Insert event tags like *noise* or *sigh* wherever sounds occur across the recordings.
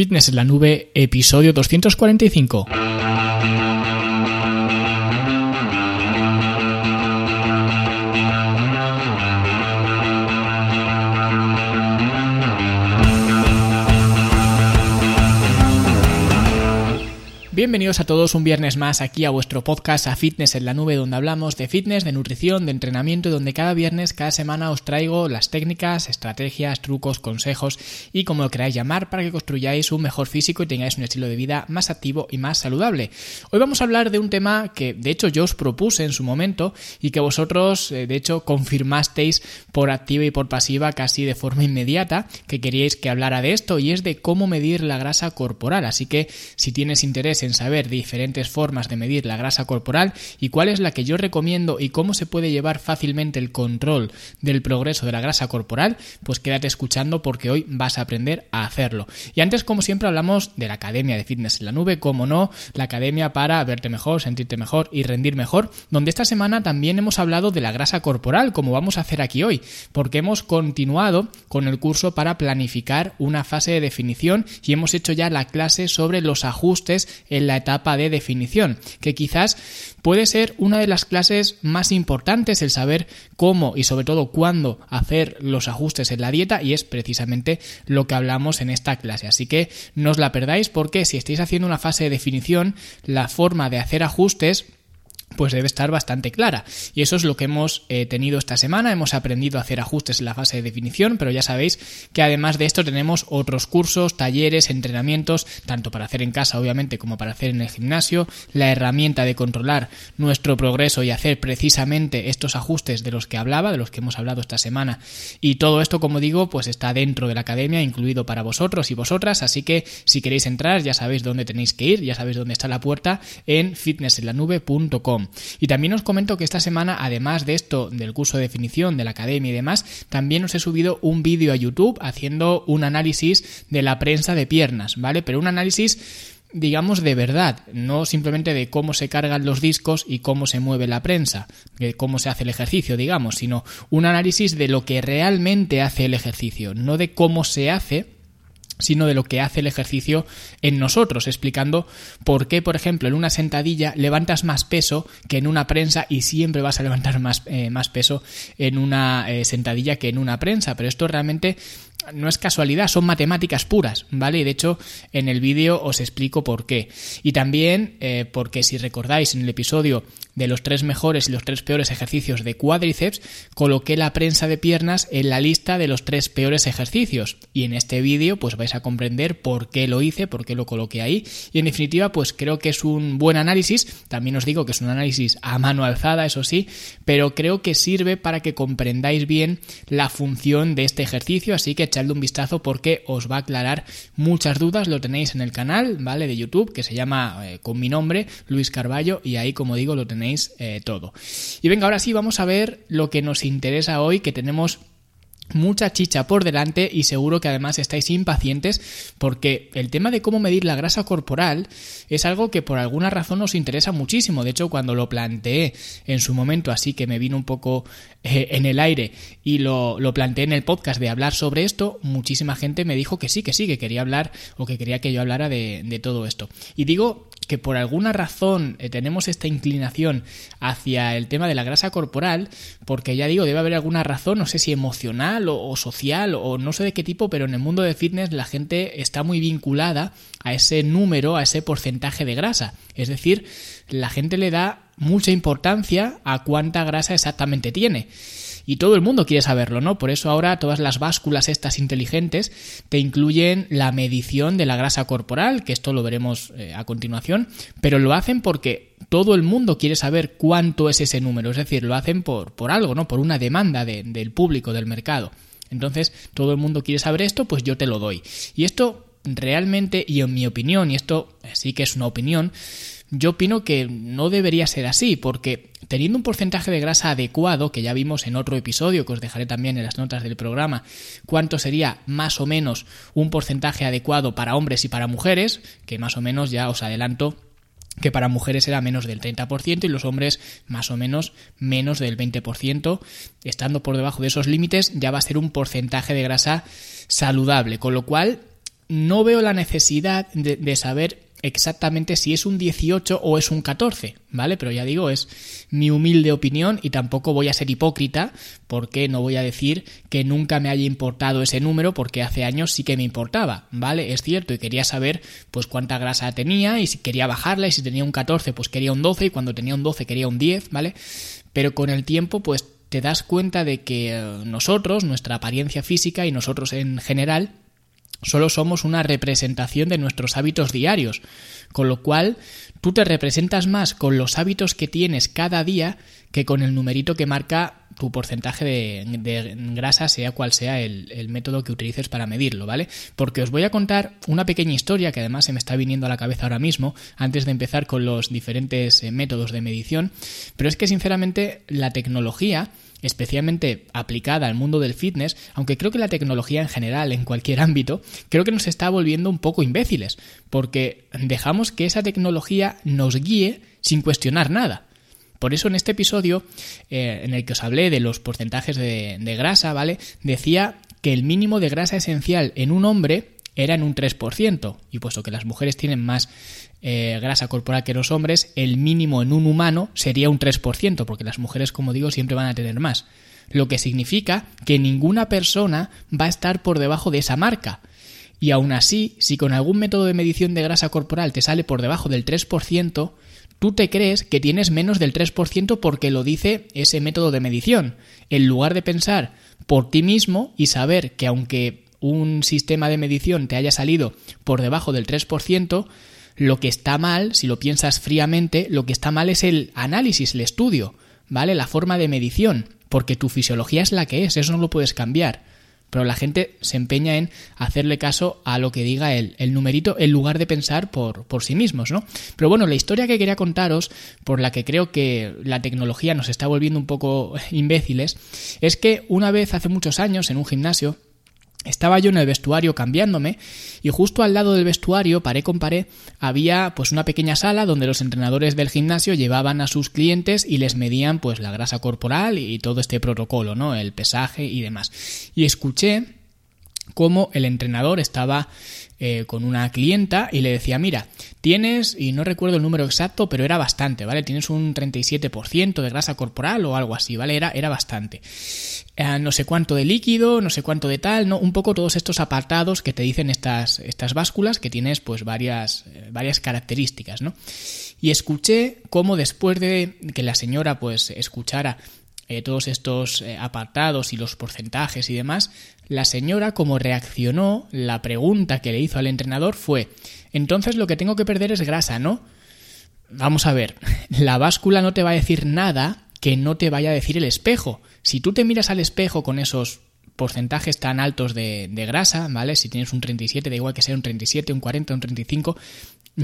Fitness en la nube, episodio 245. Bienvenidos a todos un viernes más aquí a vuestro podcast a Fitness en la Nube donde hablamos de fitness, de nutrición, de entrenamiento y donde cada viernes, cada semana os traigo las técnicas, estrategias, trucos, consejos y como lo queráis llamar para que construyáis un mejor físico y tengáis un estilo de vida más activo y más saludable. Hoy vamos a hablar de un tema que de hecho yo os propuse en su momento y que vosotros eh, de hecho confirmasteis por activa y por pasiva casi de forma inmediata que queríais que hablara de esto y es de cómo medir la grasa corporal. Así que si tienes interés en saber diferentes formas de medir la grasa corporal y cuál es la que yo recomiendo y cómo se puede llevar fácilmente el control del progreso de la grasa corporal, pues quédate escuchando porque hoy vas a aprender a hacerlo. Y antes, como siempre, hablamos de la Academia de Fitness en la Nube, como no, la academia para verte mejor, sentirte mejor y rendir mejor, donde esta semana también hemos hablado de la grasa corporal, como vamos a hacer aquí hoy, porque hemos continuado con el curso para planificar una fase de definición y hemos hecho ya la clase sobre los ajustes en la etapa de definición, que quizás puede ser una de las clases más importantes el saber cómo y sobre todo cuándo hacer los ajustes en la dieta y es precisamente lo que hablamos en esta clase. Así que no os la perdáis porque si estáis haciendo una fase de definición, la forma de hacer ajustes pues debe estar bastante clara. Y eso es lo que hemos eh, tenido esta semana. Hemos aprendido a hacer ajustes en la fase de definición, pero ya sabéis que además de esto tenemos otros cursos, talleres, entrenamientos, tanto para hacer en casa, obviamente, como para hacer en el gimnasio, la herramienta de controlar nuestro progreso y hacer precisamente estos ajustes de los que hablaba, de los que hemos hablado esta semana. Y todo esto, como digo, pues está dentro de la academia, incluido para vosotros y vosotras. Así que si queréis entrar, ya sabéis dónde tenéis que ir, ya sabéis dónde está la puerta en fitnessenlanube.com. Y también os comento que esta semana, además de esto, del curso de definición, de la academia y demás, también os he subido un vídeo a YouTube haciendo un análisis de la prensa de piernas, ¿vale? Pero un análisis digamos de verdad, no simplemente de cómo se cargan los discos y cómo se mueve la prensa, de cómo se hace el ejercicio, digamos, sino un análisis de lo que realmente hace el ejercicio, no de cómo se hace, sino de lo que hace el ejercicio en nosotros, explicando por qué, por ejemplo, en una sentadilla levantas más peso que en una prensa y siempre vas a levantar más, eh, más peso en una eh, sentadilla que en una prensa. Pero esto realmente no es casualidad, son matemáticas puras, ¿vale? Y de hecho en el vídeo os explico por qué. Y también eh, porque si recordáis en el episodio de los tres mejores y los tres peores ejercicios de cuádriceps, coloqué la prensa de piernas en la lista de los tres peores ejercicios. Y en este vídeo pues vais a comprender por qué lo hice, por qué lo coloqué ahí. Y en definitiva pues creo que es un buen análisis. También os digo que es un análisis a mano alzada, eso sí, pero creo que sirve para que comprendáis bien la función de este ejercicio. Así que echadle un vistazo porque os va a aclarar muchas dudas. Lo tenéis en el canal, ¿vale? De YouTube que se llama eh, con mi nombre, Luis Carballo, y ahí como digo lo tenéis eh, todo. Y venga, ahora sí vamos a ver lo que nos interesa hoy, que tenemos mucha chicha por delante y seguro que además estáis impacientes porque el tema de cómo medir la grasa corporal es algo que por alguna razón os interesa muchísimo. De hecho, cuando lo planteé en su momento, así que me vino un poco eh, en el aire y lo, lo, planteé en el podcast de hablar sobre esto, muchísima gente me dijo que sí, que sí, que quería hablar o que quería que yo hablara de, de todo esto. Y digo que por alguna razón eh, tenemos esta inclinación hacia el tema de la grasa corporal, porque ya digo, debe haber alguna razón, no sé si emocional o, social o no sé de qué tipo, pero en el mundo de fitness la gente está muy vinculada a ese número, a ese porcentaje de grasa. Es decir, la gente le da mucha importancia a cuánta grasa exactamente tiene y todo el mundo quiere saberlo, ¿no? Por eso ahora todas las básculas estas inteligentes te incluyen la medición de la grasa corporal, que esto lo veremos eh, a continuación, pero lo hacen porque todo el mundo quiere saber cuánto es ese número, es decir, lo hacen por, por algo, ¿no? Por una demanda del público, del mercado. Entonces, todo el mundo quiere saber esto, pues yo te lo doy. Y esto realmente, y en mi opinión, y esto sí que es una opinión, yo opino que no debería ser así, porque teniendo un porcentaje de grasa adecuado, que ya vimos en otro episodio, que os dejaré también en las notas del programa, cuánto sería más o menos un porcentaje adecuado para hombres y para mujeres, que más o menos ya os adelanto que para mujeres era menos del 30% y los hombres más o menos menos del 20%. Estando por debajo de esos límites ya va a ser un porcentaje de grasa saludable, con lo cual no veo la necesidad de, de saber exactamente si es un 18 o es un 14, ¿vale? Pero ya digo, es mi humilde opinión y tampoco voy a ser hipócrita porque no voy a decir que nunca me haya importado ese número porque hace años sí que me importaba, ¿vale? Es cierto y quería saber pues cuánta grasa tenía y si quería bajarla y si tenía un 14 pues quería un 12 y cuando tenía un 12 quería un 10, ¿vale? Pero con el tiempo pues te das cuenta de que eh, nosotros, nuestra apariencia física y nosotros en general, solo somos una representación de nuestros hábitos diarios, con lo cual tú te representas más con los hábitos que tienes cada día que con el numerito que marca tu porcentaje de, grasa, sea cual sea el, método que utilices para medirlo, ¿vale? Porque os voy a contar una pequeña historia que además se me está viniendo a la cabeza ahora mismo, antes de empezar con los diferentes eh, métodos de medición, pero es que sinceramente la tecnología especialmente aplicada al mundo del fitness, aunque creo que la tecnología en general, en cualquier ámbito, creo que nos está volviendo un poco imbéciles, porque dejamos que esa tecnología nos guíe sin cuestionar nada. Por eso en este episodio, eh, en el que os hablé de los porcentajes de, grasa, ¿vale? Decía que el mínimo de grasa esencial en un hombre era en un 3%, y puesto que las mujeres tienen más eh, grasa corporal que los hombres, el mínimo en un humano sería un 3%, porque las mujeres, como digo, siempre van a tener más. Lo que significa que ninguna persona va a estar por debajo de esa marca. Y aún así, si con algún método de medición de grasa corporal te sale por debajo del 3%, tú te crees que tienes menos del 3% porque lo dice ese método de medición, en lugar de pensar por ti mismo y saber que aunque un sistema de medición te haya salido por debajo del 3%, lo que está mal, si lo piensas fríamente, lo que está mal es el análisis, el estudio, ¿vale? La forma de medición, porque tu fisiología es la que es, eso no lo puedes cambiar. Pero la gente se empeña en hacerle caso a lo que diga el, el numerito en lugar de pensar por, por sí mismos, ¿no? Pero bueno, la historia que quería contaros, por la que creo que la tecnología nos está volviendo un poco *laughs* imbéciles, es que una vez hace muchos años en un gimnasio, estaba yo en el vestuario cambiándome y justo al lado del vestuario, paré con paré, había pues una pequeña sala donde los entrenadores del gimnasio llevaban a sus clientes y les medían pues la grasa corporal y todo este protocolo, ¿no? El pesaje y demás. Y escuché cómo el entrenador estaba eh, con una clienta y le decía, mira, tienes, y no recuerdo el número exacto, pero era bastante, ¿vale? Tienes un 37% de grasa corporal o algo así, ¿vale? Era, era bastante. Eh, no sé cuánto de líquido, no sé cuánto de tal, ¿no? Un poco todos estos apartados que te dicen estas, estas básculas que tienes pues varias, eh, varias características, ¿no? Y escuché cómo después de que la señora pues escuchara eh, todos estos eh, apartados y los porcentajes y demás, la señora como reaccionó, la pregunta que le hizo al entrenador fue, entonces lo que tengo que perder es grasa, ¿no? Vamos a ver, *laughs* la báscula no te va a decir nada que no te vaya a decir el espejo. Si tú te miras al espejo con esos porcentajes tan altos de, de, grasa, ¿vale? Si tienes un 37, da igual que sea un 37, un 40, un 35,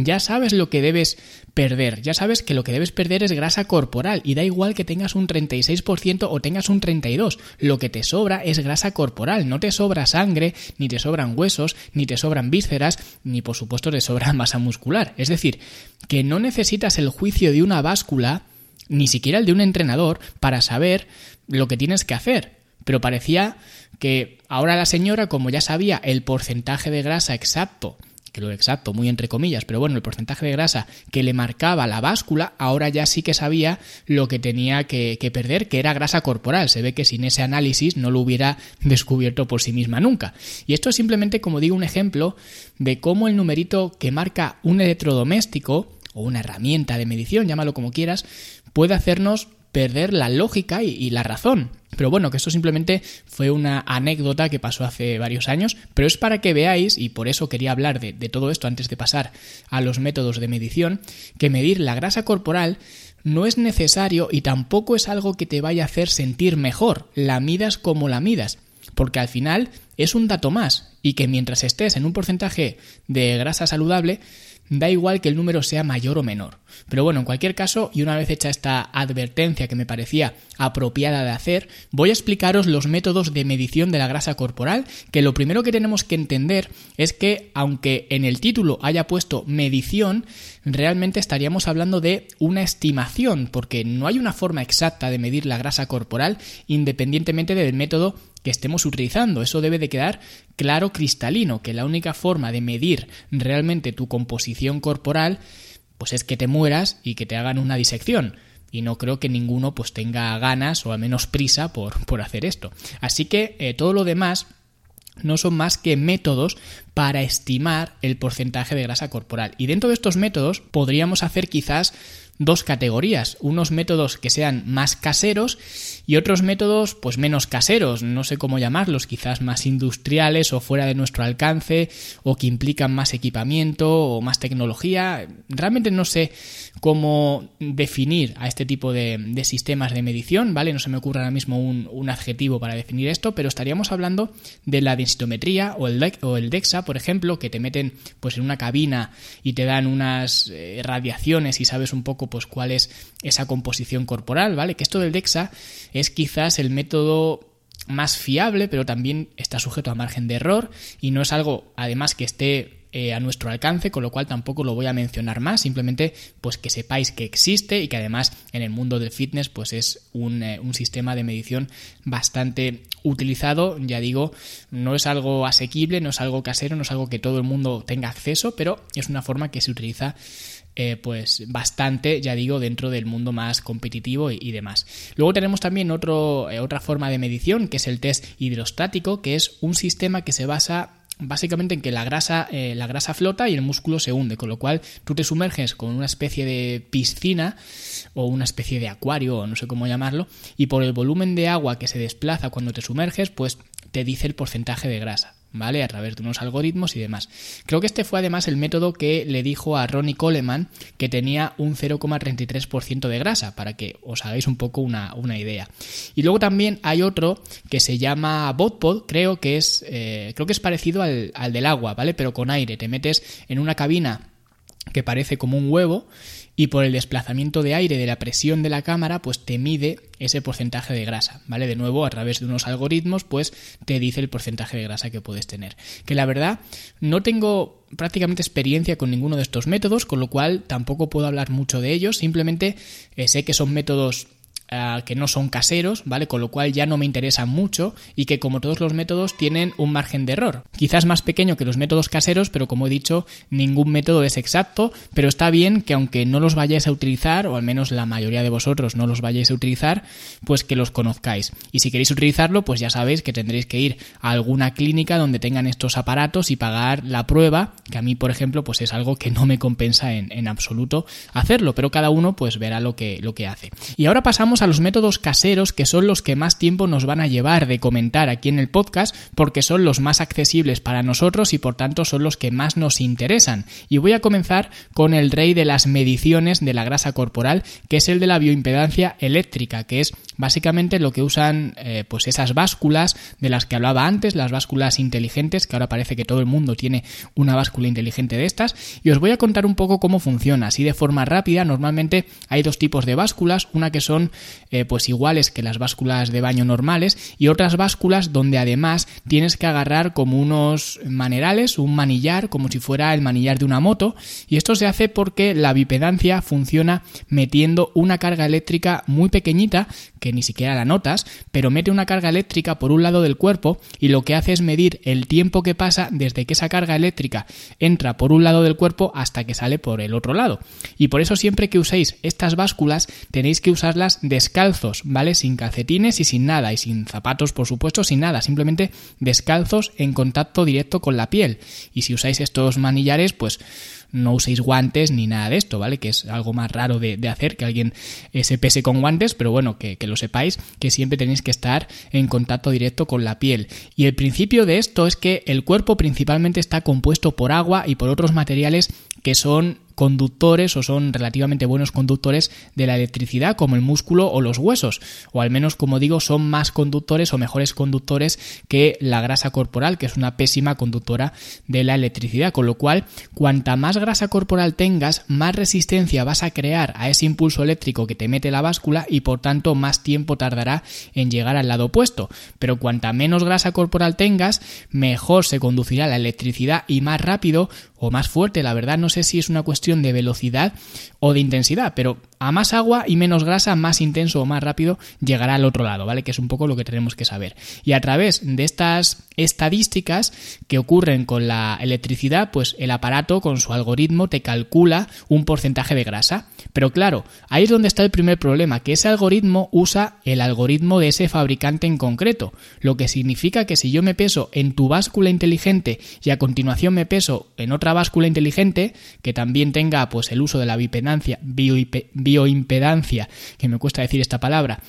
ya sabes lo que debes perder, ya sabes que lo que debes perder es grasa corporal y da igual que tengas un 36% o tengas un 32%, lo que te sobra es grasa corporal, no te sobra sangre, ni te sobran huesos, ni te sobran vísceras, ni por supuesto te sobra *laughs* masa muscular. Es decir, que no necesitas el juicio de una báscula, ni siquiera el de un entrenador, para saber lo que tienes que hacer. Pero parecía que ahora la señora, como ya sabía el porcentaje de grasa exacto lo exacto, muy entre comillas, pero bueno, el porcentaje de grasa que le marcaba la báscula, ahora ya sí que sabía lo que tenía que, que, perder, que era grasa corporal. Se ve que sin ese análisis no lo hubiera *laughs* descubierto por sí misma nunca. Y esto es simplemente, como digo, un ejemplo de cómo el numerito que marca un electrodoméstico, o una herramienta de medición, llámalo como quieras, puede hacernos perder la lógica y, y, la razón. Pero bueno, que esto simplemente fue una anécdota que pasó hace varios años, pero es para que veáis, y por eso quería hablar de, de todo esto antes de pasar a los métodos de medición, que medir la grasa corporal no es necesario y tampoco es algo que te vaya a hacer sentir mejor, la midas como la midas, porque al final es un dato más, y que mientras estés en un porcentaje de grasa saludable, da igual que el número sea mayor o menor. Pero bueno, en cualquier caso, y una vez hecha esta advertencia que me parecía apropiada de hacer, voy a explicaros los métodos de medición de la grasa corporal, que lo primero que tenemos que entender es que aunque en el título haya puesto medición, realmente estaríamos hablando de una estimación, porque no hay una forma exacta de medir la grasa corporal independientemente del método que estemos utilizando. Eso debe de quedar claro, cristalino, que la única forma de medir realmente tu composición corporal pues es que te mueras y que te hagan una disección y no creo que ninguno pues tenga ganas o al menos prisa por, por hacer esto. Así que eh, todo lo demás no son más que métodos para estimar el porcentaje de grasa corporal. Y dentro de estos métodos podríamos hacer quizás dos categorías, unos métodos que sean más caseros y otros métodos pues menos caseros, no sé cómo llamarlos, quizás más industriales o fuera de nuestro alcance o que implican más equipamiento o más tecnología. Realmente no sé cómo definir a este tipo de, sistemas de medición, ¿vale? No se me ocurre ahora mismo un, adjetivo para definir esto, pero estaríamos hablando de la densitometría o el, o el DEXA, por ejemplo, que te meten pues en una cabina y te dan unas eh, radiaciones y sabes un poco pues cuál es esa composición corporal, ¿vale? Que esto del DEXA es quizás el método más fiable, pero también está sujeto a margen de error y no es algo, además, que esté eh, a nuestro alcance, con lo cual tampoco lo voy a mencionar más, simplemente pues que sepáis que existe y que además en el mundo del fitness pues es un, eh, un sistema de medición bastante utilizado, ya digo, no es algo asequible, no es algo casero, no es algo que todo el mundo tenga acceso, pero es una forma que se utiliza eh, pues bastante, ya digo, dentro del mundo más competitivo y, demás. Luego tenemos también otro, eh, otra forma de medición, que es el test hidrostático, que es un sistema que se basa básicamente en que la grasa, eh, la grasa flota y el músculo se hunde, con lo cual tú te sumerges con una especie de piscina o una especie de acuario, o no sé cómo llamarlo, y por el volumen de agua que se desplaza cuando te sumerges, pues te dice el porcentaje de grasa. ¿Vale? A través de unos algoritmos y demás. Creo que este fue además el método que le dijo a Ronnie Coleman que tenía un 0,33% de grasa, para que os hagáis un poco una, idea. Y luego también hay otro que se llama Botpod, creo que es, eh, creo que es parecido al, al del agua, ¿vale? Pero con aire. Te metes en una cabina que parece como un huevo y por el desplazamiento de aire de la presión de la cámara, pues te mide ese porcentaje de grasa, ¿vale? De nuevo, a través de unos algoritmos, pues te dice el porcentaje de grasa que puedes tener. Que la verdad, no tengo prácticamente experiencia con ninguno de estos métodos, con lo cual tampoco puedo hablar mucho de ellos, simplemente eh, sé que son métodos eh, que no son caseros, ¿vale? Con lo cual ya no me interesan mucho y que como todos los métodos tienen un margen de error. Quizás más pequeño que los métodos caseros, pero como he dicho, ningún método es exacto, pero está bien que aunque no los vayáis a utilizar, o al menos la mayoría de vosotros no los vayáis a utilizar, pues que los conozcáis. Y si queréis utilizarlo, pues ya sabéis que tendréis que ir a alguna clínica donde tengan estos aparatos y pagar la prueba, que a mí, por ejemplo, pues es algo que no me compensa en, en absoluto hacerlo, pero cada uno pues verá lo que, lo que hace. Y ahora pasamos a los métodos caseros que son los que más tiempo nos van a llevar de comentar aquí en el podcast porque son los más accesibles para nosotros y por tanto son los que más nos interesan. Y voy a comenzar con el rey de las mediciones de la grasa corporal que es el de la bioimpedancia eléctrica que es básicamente lo que usan eh, pues esas básculas de las que hablaba antes, las básculas inteligentes que ahora parece que todo el mundo tiene una báscula inteligente de estas y os voy a contar un poco cómo funciona así de forma rápida normalmente hay dos tipos de básculas una que son eh, pues iguales que las básculas de baño normales y otras básculas donde además tienes que agarrar como unos manerales, un manillar, como si fuera el manillar de una moto y esto se hace porque la bipedancia funciona metiendo una carga eléctrica muy pequeñita que ni siquiera la notas, pero mete una carga eléctrica por un lado del cuerpo y lo que hace es medir el tiempo que pasa desde que esa carga eléctrica entra por un lado del cuerpo hasta que sale por el otro lado. Y por eso siempre que uséis estas básculas tenéis que usarlas de descalzos, ¿vale? Sin calcetines y sin nada, y sin zapatos, por supuesto, sin nada, simplemente descalzos en contacto directo con la piel. Y si usáis estos manillares, pues no uséis guantes ni nada de esto, ¿vale? Que es algo más raro de, hacer, que alguien eh, se pese con guantes, pero bueno, que, que, lo sepáis, que siempre tenéis que estar en contacto directo con la piel. Y el principio de esto es que el cuerpo principalmente está compuesto por agua y por otros materiales que son conductores o son relativamente buenos conductores de la electricidad como el músculo o los huesos. O al menos como digo son más conductores o mejores conductores que la grasa corporal que es una pésima conductora de la electricidad. Con lo cual cuanta más grasa corporal tengas más resistencia vas a crear a ese impulso eléctrico que te mete la báscula y por tanto más tiempo tardará en llegar al lado opuesto. Pero cuanta menos grasa corporal tengas mejor se conducirá la electricidad y más rápido o más fuerte. La verdad no sé si es una de velocidad o de intensidad, pero a más agua y menos grasa, más intenso o más rápido llegará al otro lado, ¿vale? Que es un poco lo que tenemos que saber. Y a través de estas estadísticas que ocurren con la electricidad, pues el aparato con su algoritmo te calcula un porcentaje de grasa. Pero claro, ahí es donde está el primer problema, que ese algoritmo usa el algoritmo de ese fabricante en concreto, lo que significa que si yo me peso en tu báscula inteligente y a continuación me peso en otra báscula inteligente, que también tenga pues el uso de la bipedancia, bioimpedancia, que me cuesta decir esta palabra,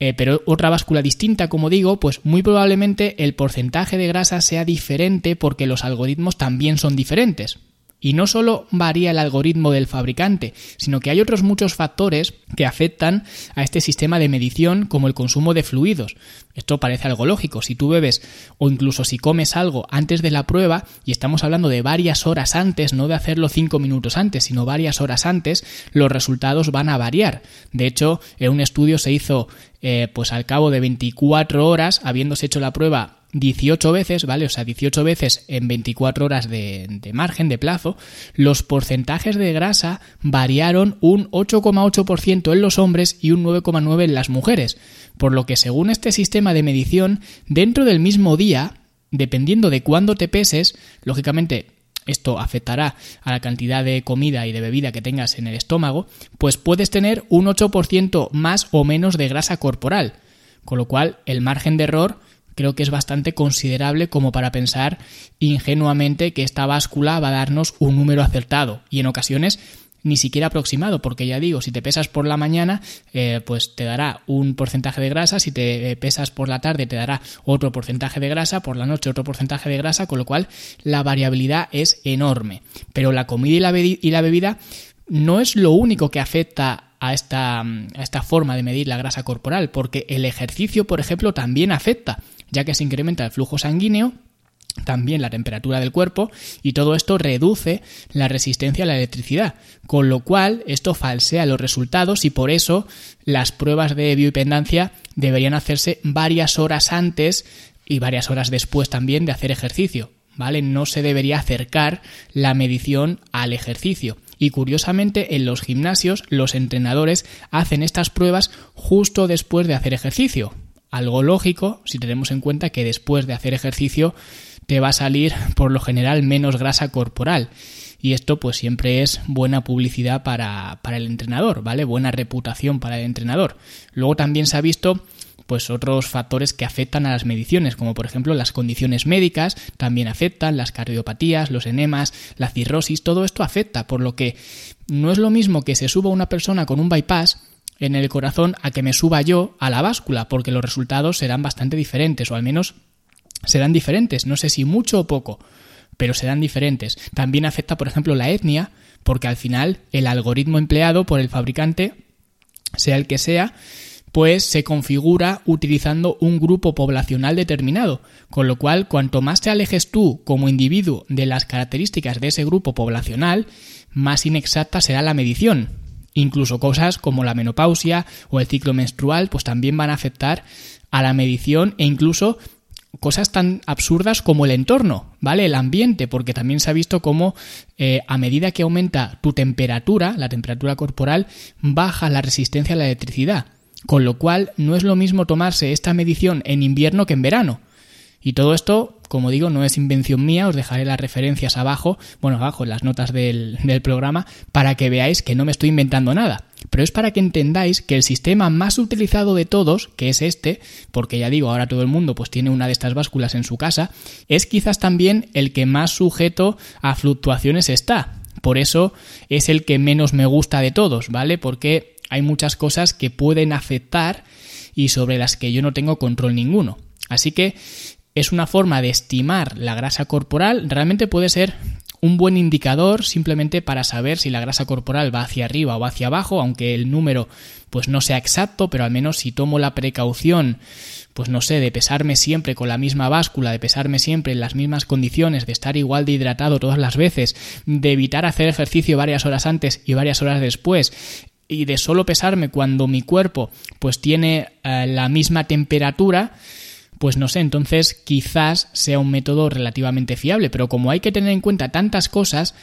eh, pero otra báscula distinta, como digo, pues muy probablemente el porcentaje de grasa sea diferente porque los algoritmos también son diferentes. Y no solo varía el algoritmo del fabricante, sino que hay otros muchos factores que afectan a este sistema de medición como el consumo de fluidos. Esto parece algo lógico. Si tú bebes o incluso si comes algo antes de la prueba, y estamos hablando de varias horas antes, no de hacerlo cinco minutos antes, sino varias horas antes, los resultados van a variar. De hecho, en un estudio se hizo eh, pues al cabo de 24 horas, habiéndose hecho la prueba 18 veces, ¿vale? O sea, 18 veces en 24 horas de, margen, de plazo, los porcentajes de grasa variaron un 8,8% en los hombres y un 9,9% en las mujeres. Por lo que según este sistema de medición, dentro del mismo día, dependiendo de cuándo te peses, lógicamente esto afectará a la cantidad de comida y de bebida que tengas en el estómago, pues puedes tener un 8% más o menos de grasa corporal. Con lo cual, el margen de error creo que es bastante considerable como para pensar ingenuamente que esta báscula va a darnos un número acertado y en ocasiones ni siquiera aproximado, porque ya digo, si te pesas por la mañana, eh, pues te dará un porcentaje de grasa, si te pesas por la tarde te dará otro porcentaje de grasa, por la noche otro porcentaje de grasa, con lo cual la variabilidad es enorme. Pero la comida y la, y la bebida no es lo único que afecta a esta, a esta forma de medir la grasa corporal, porque el ejercicio, por ejemplo, también afecta ya que se incrementa el flujo sanguíneo también la temperatura del cuerpo y todo esto reduce la resistencia a la electricidad, con lo cual esto falsea los resultados y por eso las pruebas de bioimpedancia deberían hacerse varias horas antes y varias horas después también de hacer ejercicio, ¿vale? No se debería acercar la medición al ejercicio. Y curiosamente en los gimnasios los entrenadores hacen estas pruebas justo después de hacer ejercicio, algo lógico si tenemos en cuenta que después de hacer ejercicio te va a salir *laughs* por lo general menos grasa corporal. Y esto pues siempre es buena publicidad para, para el entrenador, ¿vale? Buena reputación para el entrenador. Luego también se ha visto pues otros factores que afectan a las mediciones, como por ejemplo las condiciones médicas también afectan, las cardiopatías, los enemas, la cirrosis, todo esto afecta, por lo que no es lo mismo que se suba una persona con un bypass en el corazón a que me suba yo a la báscula, porque los resultados serán bastante diferentes, o al menos serán diferentes, no sé si mucho o poco, pero serán diferentes. También afecta, por ejemplo, la etnia, porque al final el algoritmo empleado por el fabricante, sea el que sea, pues se configura utilizando un grupo poblacional determinado, con lo cual cuanto más te alejes tú como individuo de las características de ese grupo poblacional, más inexacta será la medición. Incluso cosas como la menopausia o el ciclo menstrual pues también van a afectar a la medición e incluso cosas tan absurdas como el entorno, ¿vale? El ambiente, porque también se ha visto cómo eh, a medida que aumenta tu temperatura, la temperatura corporal, baja la resistencia a la electricidad. Con lo cual no es lo mismo tomarse esta medición en invierno que en verano. Y todo esto, como digo, no es invención mía, os dejaré las referencias abajo, bueno, abajo en las notas del, programa, para que veáis que no me estoy inventando nada. Pero es para que entendáis que el sistema más utilizado de todos, que es este, porque ya digo, ahora todo el mundo pues tiene una de estas básculas en su casa, es quizás también el que más sujeto a fluctuaciones está. Por eso es el que menos me gusta de todos, ¿vale? Porque hay muchas cosas que pueden afectar y sobre las que yo no tengo control ninguno. Así que es una forma de estimar la grasa corporal, realmente puede ser un buen indicador simplemente para saber si la grasa corporal va hacia arriba o hacia abajo, aunque el número pues no sea exacto, pero al menos si tomo la precaución, pues no sé, de pesarme siempre con la misma báscula, de pesarme siempre en las mismas condiciones, de estar igual de hidratado todas las veces, de evitar hacer ejercicio varias horas antes y varias horas después, y de solo pesarme cuando mi cuerpo pues tiene eh, la misma temperatura, pues no sé, entonces quizás sea un método relativamente fiable, pero como hay que tener en cuenta tantas cosas,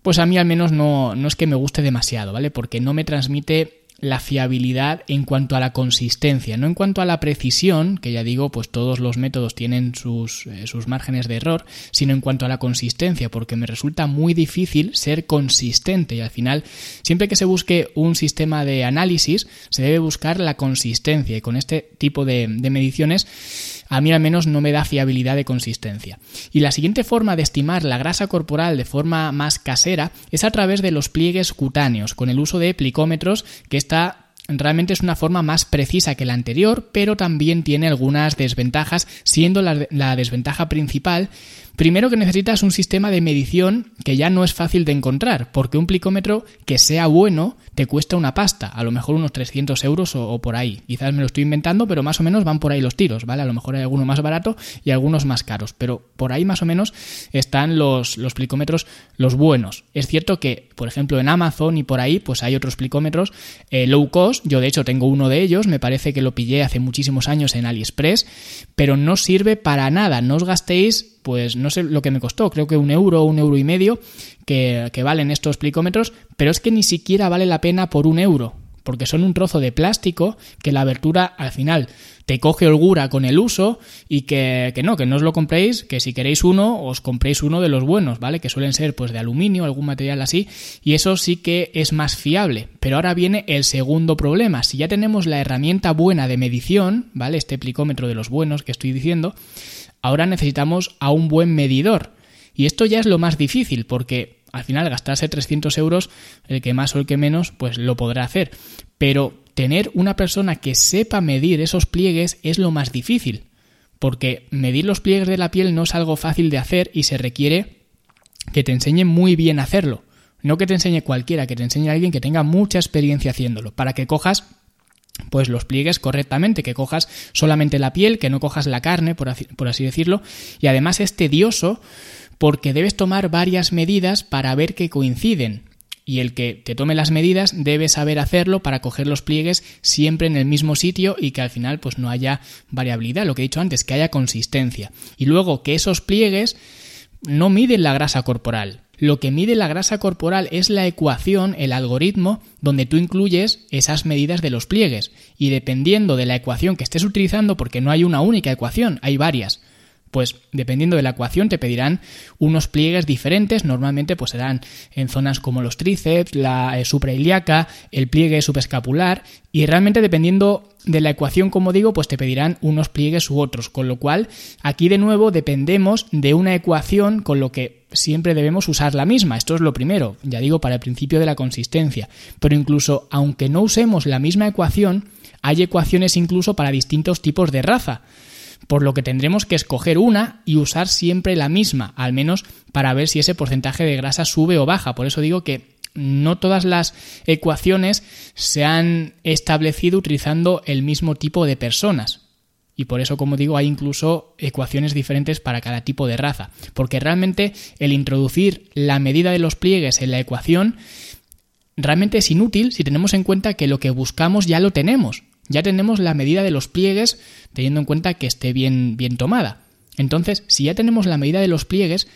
pues a mí al menos no, no es que me guste demasiado, ¿vale? Porque no me transmite la fiabilidad en cuanto a la consistencia, no en cuanto a la precisión, que ya digo, pues todos los métodos tienen sus, eh, sus, márgenes de error, sino en cuanto a la consistencia, porque me resulta muy difícil ser consistente y al final, siempre que se busque un sistema de análisis, se debe buscar la consistencia y con este tipo de, de mediciones a mí al menos no me da fiabilidad de consistencia. Y la siguiente forma de estimar la grasa corporal de forma más casera es a través de los pliegues cutáneos, con el uso de plicómetros, que está realmente es una forma más precisa que la anterior, pero también tiene algunas desventajas, siendo la, la, desventaja principal Primero que necesitas un sistema de medición que ya no es fácil de encontrar, porque un plicómetro que sea bueno te cuesta una pasta, a lo mejor unos 300 euros o, por ahí. Quizás me lo estoy inventando, pero más o menos van por ahí los tiros, ¿vale? A lo mejor hay alguno más barato y algunos más caros, pero por ahí más o menos están los, los plicómetros los buenos. Es cierto que, por ejemplo, en Amazon y por ahí, pues hay otros plicómetros eh, low cost, yo de hecho tengo uno de ellos, me parece que lo pillé hace muchísimos años en AliExpress, pero no sirve para nada, no os gastéis pues no sé lo que me costó, creo que un euro un euro y medio que, que valen estos plicómetros, pero es que ni siquiera vale la pena por un euro, porque son un trozo de plástico que la abertura al final te coge holgura con el uso y que, que, no, que no os lo compréis, que si queréis uno, os compréis uno de los buenos, ¿vale? Que suelen ser pues de aluminio, algún material así, y eso sí que es más fiable. Pero ahora viene el segundo problema. Si ya tenemos la herramienta buena de medición, ¿vale? Este plicómetro de los buenos que estoy diciendo, Ahora necesitamos a un buen medidor. Y esto ya es lo más difícil, porque al final gastarse 300 euros, el que más o el que menos, pues lo podrá hacer. Pero tener una persona que sepa medir esos pliegues es lo más difícil, porque medir los pliegues de la piel no es algo fácil de hacer y se requiere que te enseñe muy bien a hacerlo. No que te enseñe cualquiera, que te enseñe alguien que tenga mucha experiencia haciéndolo, para que cojas pues los pliegues correctamente, que cojas solamente la piel, que no cojas la carne, por así, por así decirlo, y además es tedioso porque debes tomar varias medidas para ver que coinciden. Y el que te tome las medidas debe saber hacerlo para coger los pliegues siempre en el mismo sitio y que al final pues no haya variabilidad, lo que he dicho antes, que haya consistencia. Y luego que esos pliegues no miden la grasa corporal, lo que mide la grasa corporal es la ecuación, el algoritmo, donde tú incluyes esas medidas de los pliegues. Y dependiendo de la ecuación que estés utilizando, porque no hay una única ecuación, hay varias, pues dependiendo de la ecuación te pedirán unos pliegues diferentes, normalmente pues serán en zonas como los tríceps, la eh, suprailiaca, el pliegue subescapular y realmente dependiendo de la ecuación, como digo, pues te pedirán unos pliegues u otros, con lo cual aquí de nuevo dependemos de una ecuación con lo que siempre debemos usar la misma. Esto es lo primero, ya digo, para el principio de la consistencia. Pero incluso aunque no usemos la misma ecuación, hay ecuaciones incluso para distintos tipos de raza por lo que tendremos que escoger una y usar siempre la misma, al menos para ver si ese porcentaje de grasa sube o baja. Por eso digo que no todas las ecuaciones se han establecido utilizando el mismo tipo de personas. Y por eso, como digo, hay incluso ecuaciones diferentes para cada tipo de raza. Porque realmente el introducir la medida de los pliegues en la ecuación realmente es inútil si tenemos en cuenta que lo que buscamos ya lo tenemos. Ya tenemos la medida de los pliegues teniendo en cuenta que esté bien, bien tomada. Entonces, si ya tenemos la medida de los pliegues,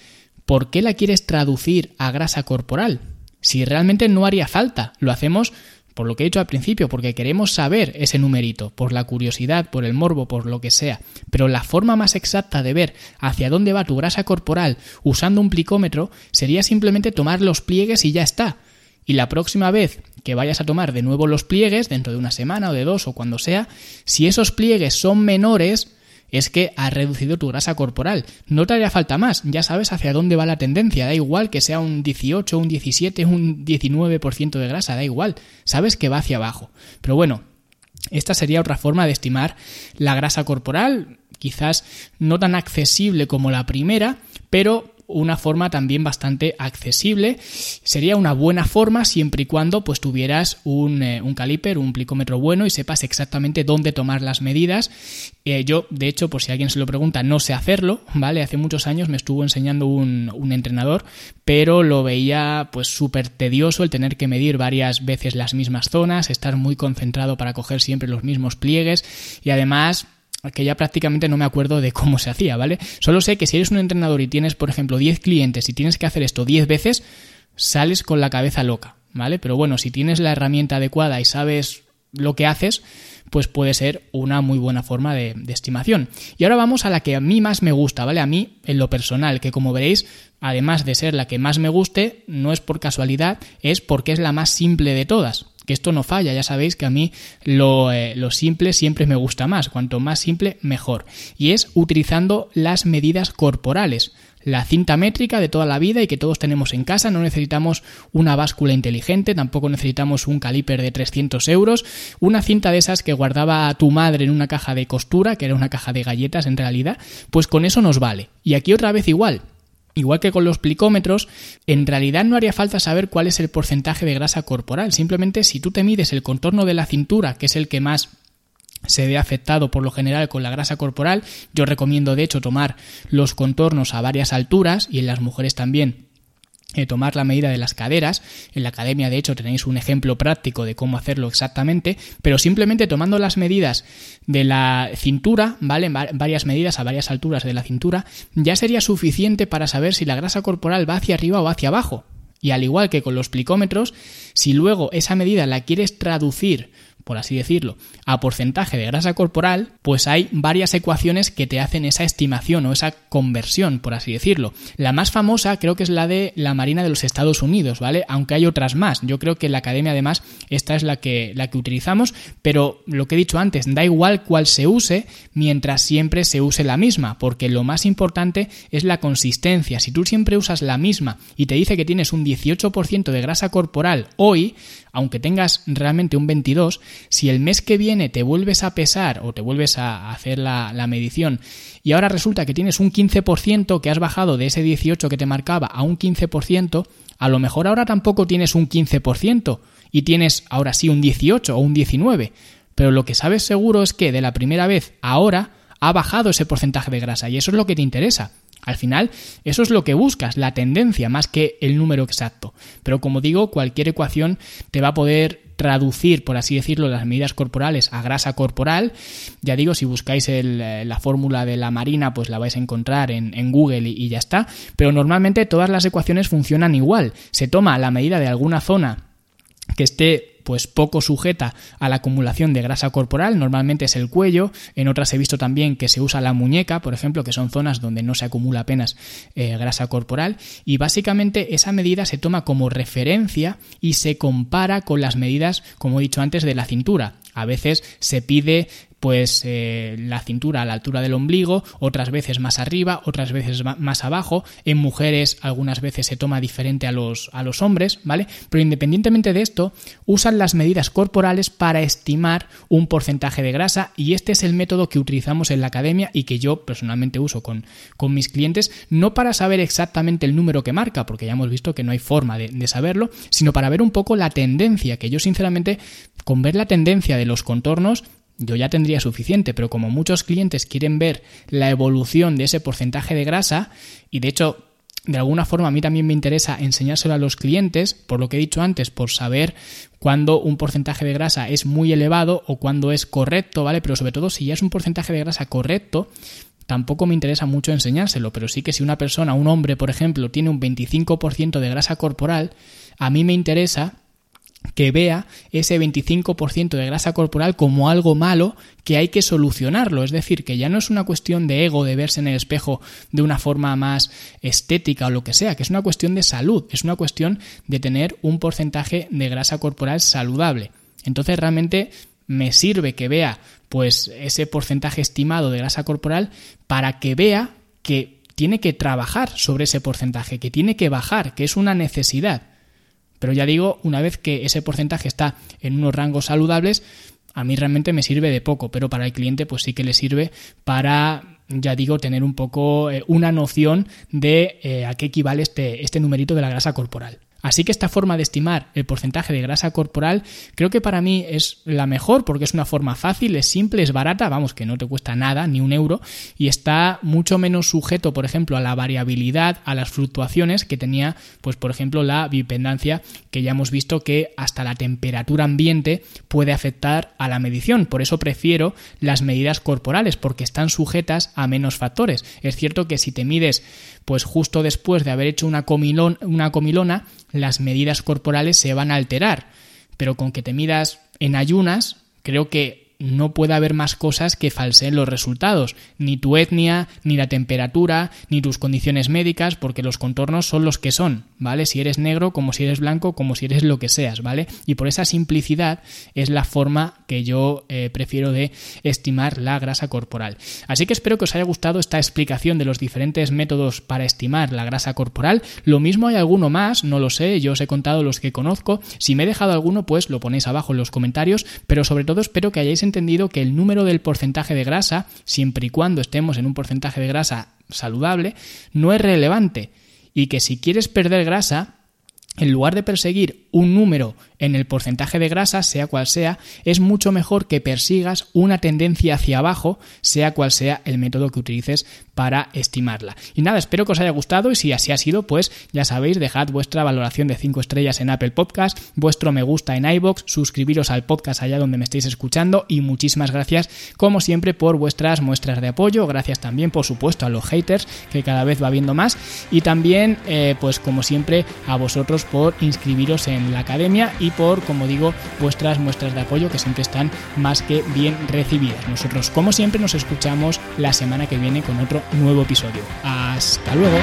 ¿por qué la quieres traducir a grasa corporal? Si realmente no haría falta, lo hacemos por lo que he dicho al principio, porque queremos saber ese numerito, por la curiosidad, por el morbo, por lo que sea. Pero la forma más exacta de ver hacia dónde va tu grasa corporal usando un plicómetro sería simplemente tomar los pliegues y ya está. Y la próxima vez que vayas a tomar de nuevo los pliegues, dentro de una semana o de dos o cuando sea, si esos pliegues son menores, es que has reducido tu grasa corporal. No te haría falta más, ya sabes hacia dónde va la tendencia, da igual que sea un 18, un 17, un 19% de grasa, da igual, sabes que va hacia abajo. Pero bueno, esta sería otra forma de estimar la grasa corporal, quizás no tan accesible como la primera, pero una forma también bastante accesible. Sería una buena forma siempre y cuando pues tuvieras un, eh, un caliper, un plicómetro bueno y sepas exactamente dónde tomar las medidas. Eh, yo, de hecho, por si alguien se lo pregunta, no sé hacerlo, ¿vale? Hace muchos años me estuvo enseñando un, un entrenador, pero lo veía pues súper tedioso el tener que medir varias veces las mismas zonas, estar muy concentrado para coger siempre los mismos pliegues y además que ya prácticamente no me acuerdo de cómo se hacía, ¿vale? Solo sé que si eres un entrenador y tienes, por ejemplo, 10 clientes y tienes que hacer esto 10 veces, sales con la cabeza loca, ¿vale? Pero bueno, si tienes la herramienta adecuada y sabes lo que haces, pues puede ser una muy buena forma de, de, estimación. Y ahora vamos a la que a mí más me gusta, ¿vale? A mí, en lo personal, que como veréis, además de ser la que más me guste, no es por casualidad, es porque es la más simple de todas. Que esto no falla, ya sabéis que a mí lo, eh, lo simple siempre me gusta más, cuanto más simple mejor. Y es utilizando las medidas corporales la cinta métrica de toda la vida y que todos tenemos en casa. No necesitamos una báscula inteligente, tampoco necesitamos un caliper de 300 euros. Una cinta de esas que guardaba tu madre en una caja de costura, que era una caja de galletas en realidad, pues con eso nos vale. Y aquí otra vez igual. Igual que con los plicómetros, en realidad no haría falta saber cuál es el porcentaje de grasa corporal. Simplemente si tú te mides el contorno de la cintura, que es el que más se ve afectado por lo general con la grasa corporal, yo recomiendo de hecho tomar los contornos a varias alturas y en las mujeres también eh, tomar la medida de las caderas. En la academia, de hecho, tenéis un ejemplo práctico de cómo hacerlo exactamente, pero simplemente tomando las medidas de la cintura, ¿vale? Varias medidas a varias alturas de la cintura, ya sería suficiente para saber si la grasa corporal va hacia arriba o hacia abajo. Y al igual que con los plicómetros, si luego esa medida la quieres traducir por así decirlo, a porcentaje de grasa corporal, pues hay varias ecuaciones que te hacen esa estimación o esa conversión, por así decirlo. La más famosa creo que es la de la Marina de los Estados Unidos, ¿vale? Aunque hay otras más. Yo creo que en la academia además esta es la que, la que utilizamos, pero lo que he dicho antes, da igual cuál se use mientras siempre se use la misma, porque lo más importante es la consistencia. Si tú siempre usas la misma y te dice que tienes un 18% de grasa corporal hoy, aunque tengas realmente un 22, si el mes que viene te vuelves a pesar o te vuelves a hacer la, medición y ahora resulta que tienes un 15%, que has bajado de ese 18 que te marcaba a un 15%, a lo mejor ahora tampoco tienes un 15% y tienes ahora sí un 18 o un 19. Pero lo que sabes seguro es que de la primera vez ahora ha bajado ese porcentaje de grasa y eso es lo que te interesa. Al final, eso es lo que buscas, la tendencia más que el número exacto. Pero como digo, cualquier ecuación te va a poder traducir, por así decirlo, las medidas corporales a grasa corporal. Ya digo, si buscáis eh, la fórmula de la marina, pues la vais a encontrar en, Google y, y ya está. Pero normalmente todas las ecuaciones funcionan igual. Se toma la medida de alguna zona que esté pues poco sujeta a la acumulación de grasa corporal, normalmente es el cuello, en otras he visto también que se usa la muñeca, por ejemplo, que son zonas donde no se acumula apenas eh, grasa corporal, y básicamente esa medida se toma como referencia y se compara con las medidas, como he dicho antes, de la cintura. A veces se pide pues eh, la cintura a la altura del ombligo, otras veces más arriba, otras veces más abajo. En mujeres algunas veces se toma diferente a los, a los hombres, ¿vale? Pero independientemente de esto, usan las medidas corporales para estimar un porcentaje de grasa y este es el método que utilizamos en la academia y que yo personalmente uso con, con mis clientes, no para saber exactamente el número que marca, porque ya hemos visto que no hay forma de, de saberlo, sino para ver un poco la tendencia, que yo sinceramente con ver la tendencia de los contornos yo ya tendría suficiente, pero como muchos clientes quieren ver la evolución de ese porcentaje de grasa, y de hecho de alguna forma a mí también me interesa enseñárselo a los clientes, por lo que he dicho antes, por saber cuándo un porcentaje de grasa es muy elevado o cuándo es correcto, ¿vale? Pero sobre todo si ya es un porcentaje de grasa correcto, tampoco me interesa mucho enseñárselo, pero sí que si una persona, un hombre, por ejemplo, tiene un 25% de grasa corporal, a mí me interesa que vea ese 25% de grasa corporal como algo malo que hay que solucionarlo. Es decir, que ya no es una cuestión de ego, de verse en el espejo de una forma más estética o lo que sea, que es una cuestión de salud, es una cuestión de tener un porcentaje de grasa corporal saludable. Entonces realmente me sirve que vea pues ese porcentaje estimado de grasa corporal para que vea que tiene que trabajar sobre ese porcentaje, que tiene que bajar, que es una necesidad. Pero ya digo, una vez que ese porcentaje está en unos rangos saludables, a mí realmente me sirve de poco, pero para el cliente pues sí que le sirve para, ya digo, tener un poco eh, una noción de eh, a qué equivale este, este numerito de la grasa corporal. Así que esta forma de estimar el porcentaje de grasa corporal creo que para mí es la mejor porque es una forma fácil, es simple, es barata, vamos, que no te cuesta nada, ni un euro, y está mucho menos sujeto, por ejemplo, a la variabilidad, a las fluctuaciones que tenía, pues por ejemplo, la bipendancia, que ya hemos visto que hasta la temperatura ambiente puede afectar a la medición. Por eso prefiero las medidas corporales, porque están sujetas a menos factores. Es cierto que si te mides, pues justo después de haber hecho una, una comilona, las medidas corporales se van a alterar. Pero con que te midas en ayunas, creo que no puede haber más cosas que falseen los resultados, ni tu etnia, ni la temperatura, ni tus condiciones médicas, porque los contornos son los que son, ¿vale? Si eres negro, como si eres blanco, como si eres lo que seas, ¿vale? Y por esa simplicidad es la forma que yo eh, prefiero de estimar la grasa corporal. Así que espero que os haya gustado esta explicación de los diferentes métodos para estimar la grasa corporal. Lo mismo hay alguno más, no lo sé, yo os he contado los que conozco. Si me he dejado alguno, pues lo ponéis abajo en los comentarios, pero sobre todo espero que hayáis entendido que el número del porcentaje de grasa, siempre y cuando estemos en un porcentaje de grasa saludable, no es relevante. Y que si quieres perder grasa, en lugar de perseguir un número en el porcentaje de grasa, sea cual sea, es mucho mejor que persigas una tendencia hacia abajo, sea cual sea el método que utilices para estimarla. Y nada, espero que os haya gustado y si así ha sido, pues ya sabéis, dejad vuestra valoración de 5 estrellas en Apple Podcast, vuestro me gusta en iBox, suscribiros al podcast allá donde me estéis escuchando y muchísimas gracias como siempre por vuestras muestras de apoyo, gracias también por supuesto a los haters que cada vez va viendo más y también eh, pues como siempre a vosotros por inscribiros en la academia y por, como digo, vuestras muestras de apoyo que siempre están más que bien recibidas. Nosotros, como siempre, nos escuchamos la semana que viene con otro nuevo episodio. Hasta luego.